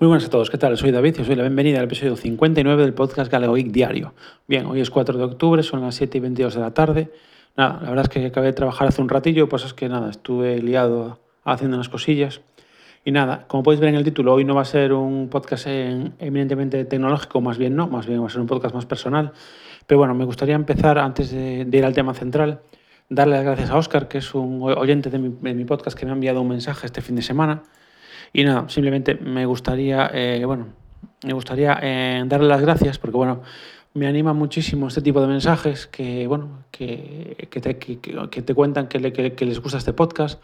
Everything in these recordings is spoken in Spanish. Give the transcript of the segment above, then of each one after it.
Muy buenas a todos, ¿qué tal? Soy David y os doy la bienvenida al episodio 59 del podcast Galeoic Diario. Bien, hoy es 4 de octubre, son las 7 y 22 de la tarde. Nada, la verdad es que acabé de trabajar hace un ratillo, pues es que nada, estuve liado haciendo unas cosillas. Y nada, como podéis ver en el título, hoy no va a ser un podcast eminentemente tecnológico, más bien no, más bien va a ser un podcast más personal. Pero bueno, me gustaría empezar, antes de, ir al tema central, darle las gracias a Oscar, que es un oyente de mi, de mi podcast que me ha enviado un mensaje este fin de semana y nada, simplemente me gustaría, eh, bueno, me gustaría eh, darle las gracias porque, bueno, me anima muchísimo este tipo de mensajes que, bueno, que, que, te, que, que te, cuentan que, les gusta este podcast,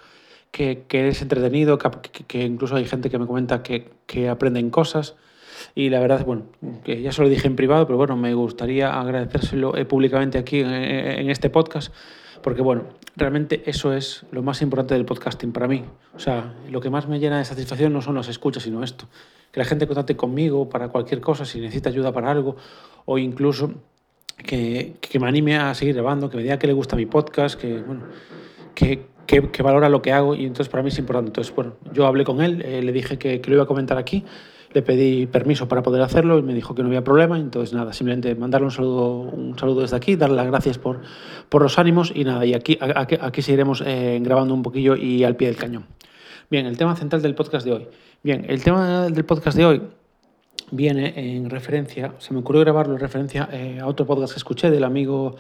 que, es entretenido, que, incluso hay gente que me comenta que, aprenden cosas. Y la verdad, bueno, que ya se lo dije en privado, pero bueno, me gustaría agradecérselo eh, públicamente aquí en este podcast porque bueno, realmente eso es lo más importante del podcasting para mí. O sea, lo que más me llena de satisfacción no son las escuchas, sino esto. Que la gente contacte conmigo para cualquier cosa, si necesita ayuda para algo, o incluso que, que me anime a seguir grabando, que me diga que le gusta mi podcast, que, bueno, que, que, valora lo que hago y entonces para mí es importante. Entonces, bueno, yo hablé con él, eh, le dije que, que, lo iba a comentar aquí le pedí permiso para poder hacerlo y me dijo que no había problema. Entonces, nada, simplemente mandarle un saludo, un saludo desde aquí, darle las gracias por, por los ánimos y nada, y aquí, aquí, seguiremos eh, grabando un poquillo y al pie del cañón. Bien, el tema central del podcast de hoy. Bien, el tema del podcast de hoy viene en referencia, se me ocurrió grabarlo en referencia eh, a otro podcast que escuché del amigo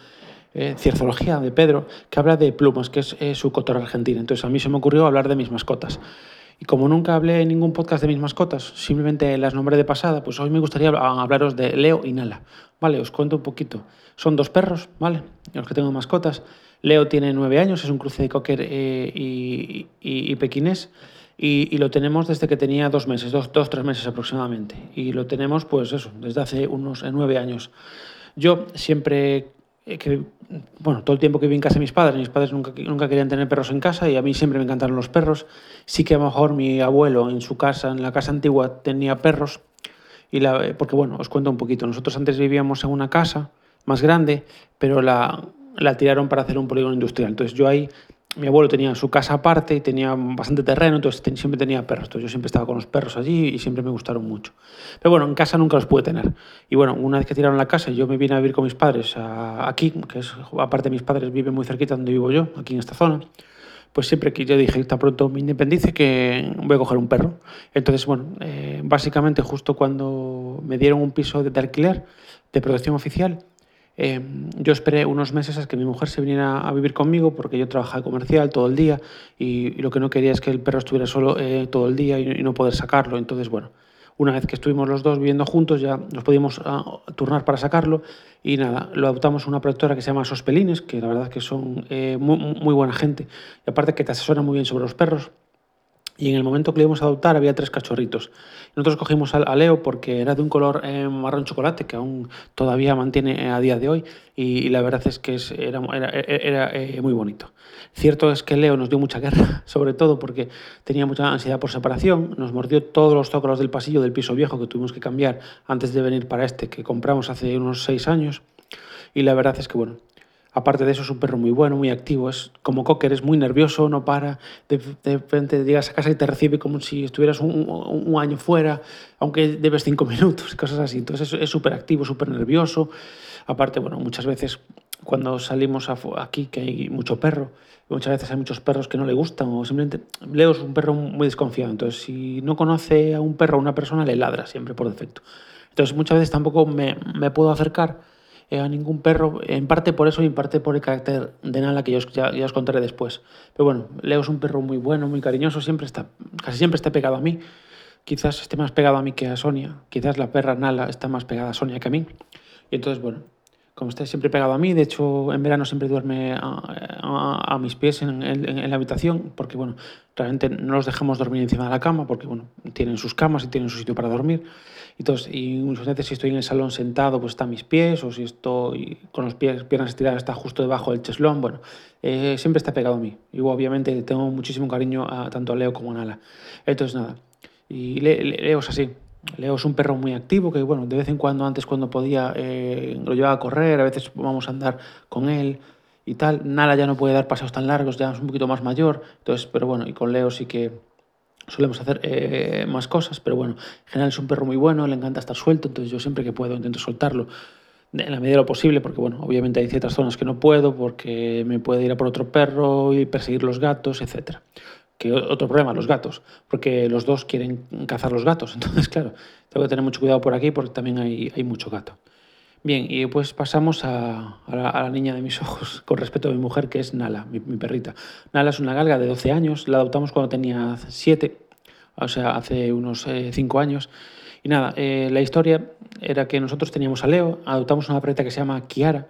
eh, Cierzología de Pedro, que habla de plumas, que es su cotor argentina. Entonces a mí se me ocurrió hablar de mis mascotas. Y como nunca hablé en ningún podcast de mis mascotas, simplemente las nombré de pasada, pues hoy me gustaría hablaros de Leo y Nala. Vale, os cuento un poquito. Son dos perros, ¿vale? Los que tengo mascotas. Leo tiene nueve años, es un cruce de cocker eh, y, y, pequinés. Y, lo tenemos desde que tenía dos meses, dos, dos, tres meses aproximadamente. Y lo tenemos, pues eso, desde hace unos eh, nueve años. Yo siempre eh, que, bueno, todo el tiempo que viví en casa de mis padres, mis padres nunca, nunca querían tener perros en casa y a mí siempre me encantaron los perros. Sí que a lo mejor mi abuelo en su casa, en la casa antigua, tenía perros. Y la, porque bueno, os cuento un poquito. Nosotros antes vivíamos en una casa más grande, pero la, la tiraron para hacer un polígono industrial. Entonces yo ahí mi abuelo tenía su casa aparte y tenía bastante terreno, entonces siempre tenía perros. Entonces yo siempre estaba con los perros allí y siempre me gustaron mucho. Pero bueno, en casa nunca los pude tener. Y bueno, una vez que tiraron la casa, yo me vine a vivir con mis padres aquí, que es, aparte mis padres viven muy cerquita donde vivo yo, aquí en esta zona. Pues siempre que yo dije, tan pronto me independice, que voy a coger un perro. Entonces, bueno, eh, básicamente justo cuando me dieron un piso de alquiler, de protección oficial, Em, yo esperé unos meses a que mi mujer se viniera a vivir conmigo porque yo trabajaba comercial todo el día y, lo que no quería es que el perro estuviera solo eh, todo el día y, no poder sacarlo. Entonces, bueno, una vez que estuvimos los dos viviendo juntos ya nos podíamos ah, turnar para sacarlo y nada, lo adoptamos a una productora que se llama Sospelines, que la verdad que son eh, muy buena gente y aparte que te asesora muy bien sobre los perros. Y en el momento que le íbamos a adoptar había tres cachorritos. Nosotros cogimos a, Leo porque era de un color eh, marrón chocolate que aún todavía mantiene eh, a día de hoy y, la verdad es que era, era, eh, muy bonito. Cierto es que Leo nos dio mucha guerra, sobre todo porque tenía mucha ansiedad por separación, nos mordió todos los zócalos del pasillo del piso viejo que tuvimos que cambiar antes de venir para este que compramos hace unos seis años y la verdad es que bueno, Aparte de eso, es un perro muy bueno, muy activo. Es como Cocker, es muy nervioso, no para. De, repente llegas a casa y te recibe como si estuvieras un, año fuera, aunque debes cinco minutos, cosas así. Entonces es súper activo, súper nervioso. Aparte, bueno, muchas veces cuando salimos aquí, que hay mucho perro, muchas veces hay muchos perros que no le gustan o simplemente Leo es un perro muy desconfiado. Entonces, si no conoce a un perro o a una persona, le ladra siempre por defecto. Entonces, muchas veces tampoco me puedo acercar eh, a ningún perro, en parte por eso y en parte por el carácter de Nala que ya, ya, os contaré después. Pero bueno, Leo es un perro muy bueno, muy cariñoso, siempre está, casi siempre está pegado a mí. Quizás esté más pegado a mí que a Sonia, quizás la perra Nala está más pegada a Sonia que a mí. Y entonces, bueno, como está siempre pegado a mí, de hecho en verano siempre duerme a, mis pies en, en, la habitación, porque bueno, realmente no los dejamos dormir encima de la cama, porque bueno, tienen sus camas y tienen su sitio para dormir. Entonces, y muchas veces si estoy en el salón sentado, pues está a mis pies, o si estoy con los pies, piernas estiradas, está justo debajo del cheslón, bueno, eh, siempre está pegado a mí. Y obviamente tengo muchísimo cariño a, tanto a Leo como a Nala. Entonces, nada, y Leo es así. Leo es un perro muy activo que, bueno, de vez en cuando, antes cuando podía, eh, lo llevaba a correr, a veces vamos a andar con él y tal. Nala ya no puede dar paseos tan largos, ya es un poquito más mayor, entonces, pero bueno, y con Leo sí que solemos hacer eh, más cosas, pero bueno, en general es un perro muy bueno, le encanta estar suelto, entonces yo siempre que puedo intento soltarlo en la medida de lo posible, porque bueno, obviamente hay ciertas zonas que no puedo, porque me puede ir a por otro perro y perseguir los gatos, etc. Que otro problema, los gatos, porque los dos quieren cazar los gatos, entonces claro, tengo que tener mucho cuidado por aquí porque también hay, hay mucho gato. Bien, y pues pasamos a, a, la, niña de mis ojos con respecto a mi mujer, que es Nala, mi, mi, perrita. Nala es una galga de 12 años, la adoptamos cuando tenía 7, o sea, hace unos 5 eh, años. Y nada, eh, la historia era que nosotros teníamos a Leo, adoptamos una perrita que se llama Kiara,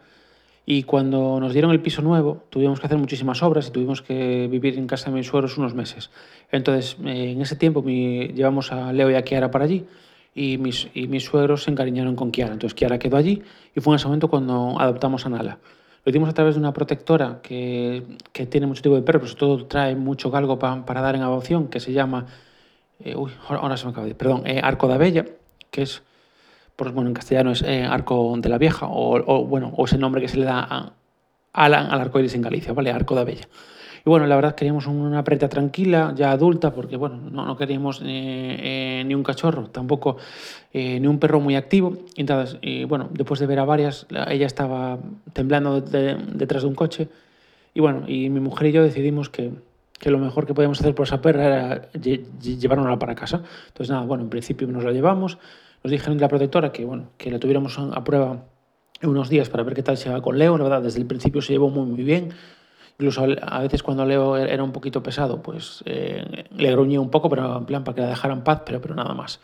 y cuando nos dieron el piso nuevo, tuvimos que hacer muchísimas obras y tuvimos que vivir en casa de mis suegros unos meses. Entonces, eh, en ese tiempo mi, llevamos a Leo y a Kiara para allí y mis, y mis suegros se encariñaron con Kiara. Entonces Kiara quedó allí y fue en ese momento cuando adoptamos a Nala. Lo hicimos a través de una protectora que, que tiene mucho tipo de perros, sobre todo trae mucho galgo pa, para dar en adopción, que se llama, eh, uy, ahora se me acaba de perdón, eh, Arco de Abella, que es, pues, bueno, en castellano es eh, Arco de la Vieja, o, o, bueno, o es el nombre que se le da a, al, al arco iris en Galicia, ¿vale? Arco de Abella. Y bueno, la verdad queríamos una preta tranquila, ya adulta, porque bueno, no, no queríamos eh, eh, ni un cachorro, tampoco eh, ni un perro muy activo. Y entonces, y bueno, después de ver a varias, ella estaba temblando de, detrás de un coche. Y bueno, y mi mujer y yo decidimos que, que lo mejor que podíamos hacer por esa perra era llevárnosla para casa. Entonces, nada, bueno, en principio nos la llevamos. Nos dijeron de la protectora que, bueno, que la tuviéramos a prueba unos días para ver qué tal se va con Leo. La verdad, desde el principio se llevó muy, muy bien. Incluso a veces cuando Leo era un poquito pesado, pues eh, le gruñía un poco, pero en plan para que la dejara en paz, pero, pero nada más.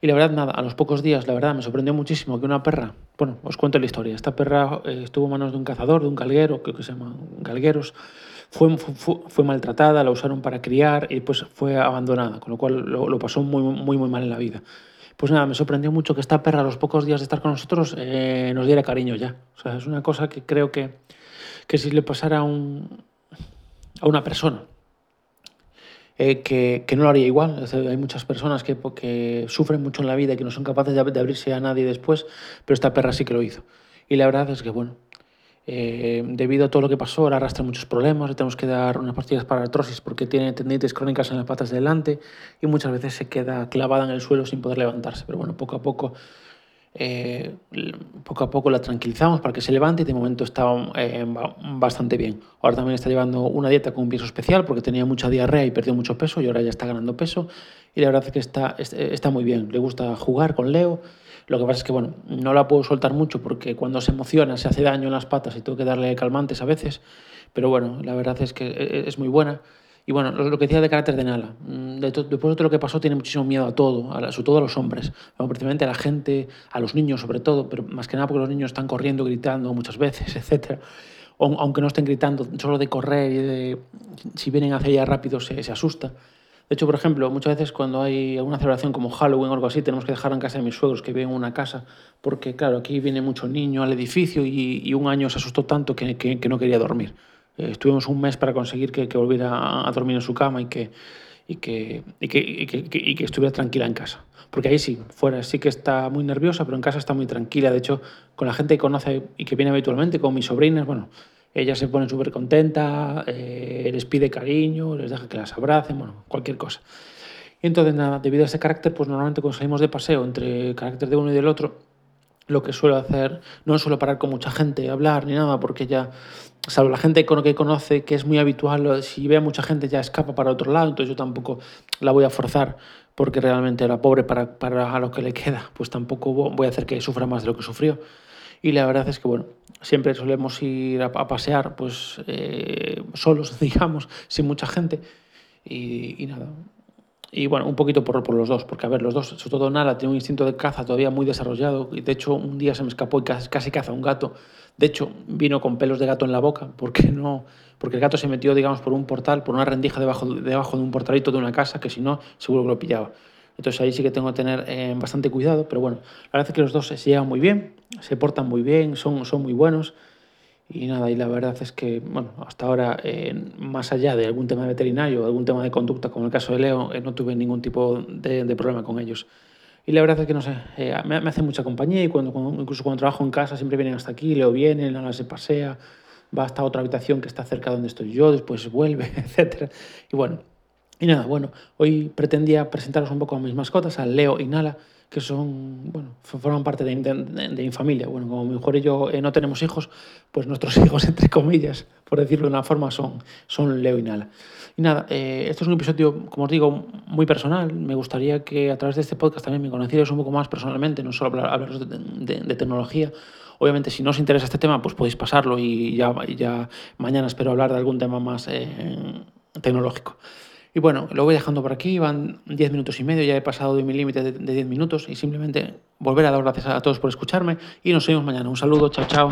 Y la verdad, nada, a los pocos días, la verdad, me sorprendió muchísimo que una perra, bueno, os cuento la historia, esta perra eh, estuvo en manos de un cazador, de un galguero, creo que se llama galgueros, fue, fue, fue, maltratada, la usaron para criar y pues fue abandonada, con lo cual lo, lo, pasó muy, muy, muy mal en la vida. Pues nada, me sorprendió mucho que esta perra a los pocos días de estar con nosotros eh, nos diera cariño ya. O sea, es una cosa que creo que que si le pasara a, un, a una persona. Eh, que, que, no lo haría igual. Hay muchas personas que, que, sufren mucho en la vida y que no son capaces de, de, abrirse a nadie después, pero esta perra sí que lo hizo. Y la verdad es que, bueno, eh, debido a todo lo que pasó, ahora arrastra muchos problemas, le tenemos que dar unas pastillas para artrosis porque tiene tendinitis crónicas en las patas de delante y muchas veces se queda clavada en el suelo sin poder levantarse. Pero bueno, poco a poco eh, poco a poco la tranquilizamos para que se levante y de momento estaba eh, bastante bien. Ahora también está llevando una dieta con un peso especial porque tenía mucha diarrea y perdió mucho peso y ahora ya está ganando peso y la verdad es que está, está muy bien. Le gusta jugar con Leo. Lo que pasa es que bueno, no la puedo soltar mucho porque cuando se emociona se hace daño en las patas y tengo que darle calmantes a veces, pero bueno, la verdad es que e-, es muy buena. Y bueno, lo que decía de carácter de Nala, mm, de después de todo lo que pasó tiene muchísimo miedo a todo, a la, sobre todo a los hombres, bueno, principalmente a la gente, a los niños sobre todo, pero más que nada porque los niños están corriendo, gritando muchas veces, etc. O, aunque no estén gritando, solo de correr y de, si vienen hacia ella rápido se, se asusta. De hecho, por ejemplo, muchas veces cuando hay alguna celebración como Halloween o algo así, tenemos que dejar en casa de mis suegros que viven en una casa, porque claro, aquí viene mucho niño al edificio y, y un año se asustó tanto que, que, que no quería dormir. Eh, estuvimos un mes para conseguir que, volviera a dormir en su cama y que, y que, y que, y que, estuviera tranquila en casa. Porque ahí sí, fuera sí que está muy nerviosa, pero en casa está muy tranquila. De hecho, con la gente que conoce y que viene habitualmente, con mis sobrinas, bueno, ella se pone súper contenta, eh, les pide cariño, les deja que las abracen, bueno, cualquier cosa. Y entonces, nada, debido a ese carácter, pues normalmente cuando salimos de paseo entre el carácter de uno y del otro, lo que suelo hacer, no suelo parar con mucha gente, hablar ni nada, porque ya, salvo la gente que conoce, que es muy habitual, si ve a mucha gente ya escapa para otro lado, entonces yo tampoco la voy a forzar, porque realmente la pobre para, para lo que le queda, pues tampoco voy a hacer que sufra más de lo que sufrió. Y la verdad es que, bueno, siempre solemos ir a, a pasear, pues eh, solos, digamos, sin mucha gente. Y, y nada, y bueno, un poquito por, los dos, porque a ver, los dos, sobre todo Nala, tiene un instinto de caza todavía muy desarrollado. Y de hecho, un día se me escapó y casi, casi caza un gato. De hecho, vino con pelos de gato en la boca, porque no porque el gato se metió, digamos, por un portal, por una rendija debajo, debajo de un portalito de una casa, que si no, seguro que lo pillaba. Entonces ahí sí que tengo que tener eh, bastante cuidado, pero bueno, la verdad es que los dos se llevan muy bien, se portan muy bien, son, son muy buenos. Y nada, y la verdad es que, bueno, hasta ahora, eh, más allá de algún tema veterinario, algún tema de conducta, como el caso de Leo, eh, no tuve ningún tipo de, de, problema con ellos. Y la verdad es que, no sé, eh, me, me, hace mucha compañía y cuando, cuando, incluso cuando trabajo en casa siempre vienen hasta aquí, Leo viene, Lana se pasea, va hasta otra habitación que está cerca donde estoy yo, después vuelve, etc. Y bueno, Y nada, bueno, hoy pretendía presentaros un poco a mis mascotas, a Leo y Nala, que son, bueno, forman parte de, de, de. Bueno, como mi mujer y yo eh, no tenemos hijos, pues nuestros hijos, entre comillas, por decirlo de una forma, son, son Leo y Nala. Y nada, eh, esto es un episodio, como os digo, muy personal. Me gustaría que a través de este podcast también me conocierais un poco más personalmente, no solo hablar, hablaros de, de, tecnología. Obviamente, si no os interesa este tema, pues podéis pasarlo y ya, ya mañana espero hablar de algún tema más eh, tecnológico. Y bueno, lo voy dejando por aquí, van 10 minutos y medio, ya he pasado de mi límite de 10 minutos y simplemente volver a dar gracias a todos por escucharme y nos vemos mañana. Un saludo, chao, chao.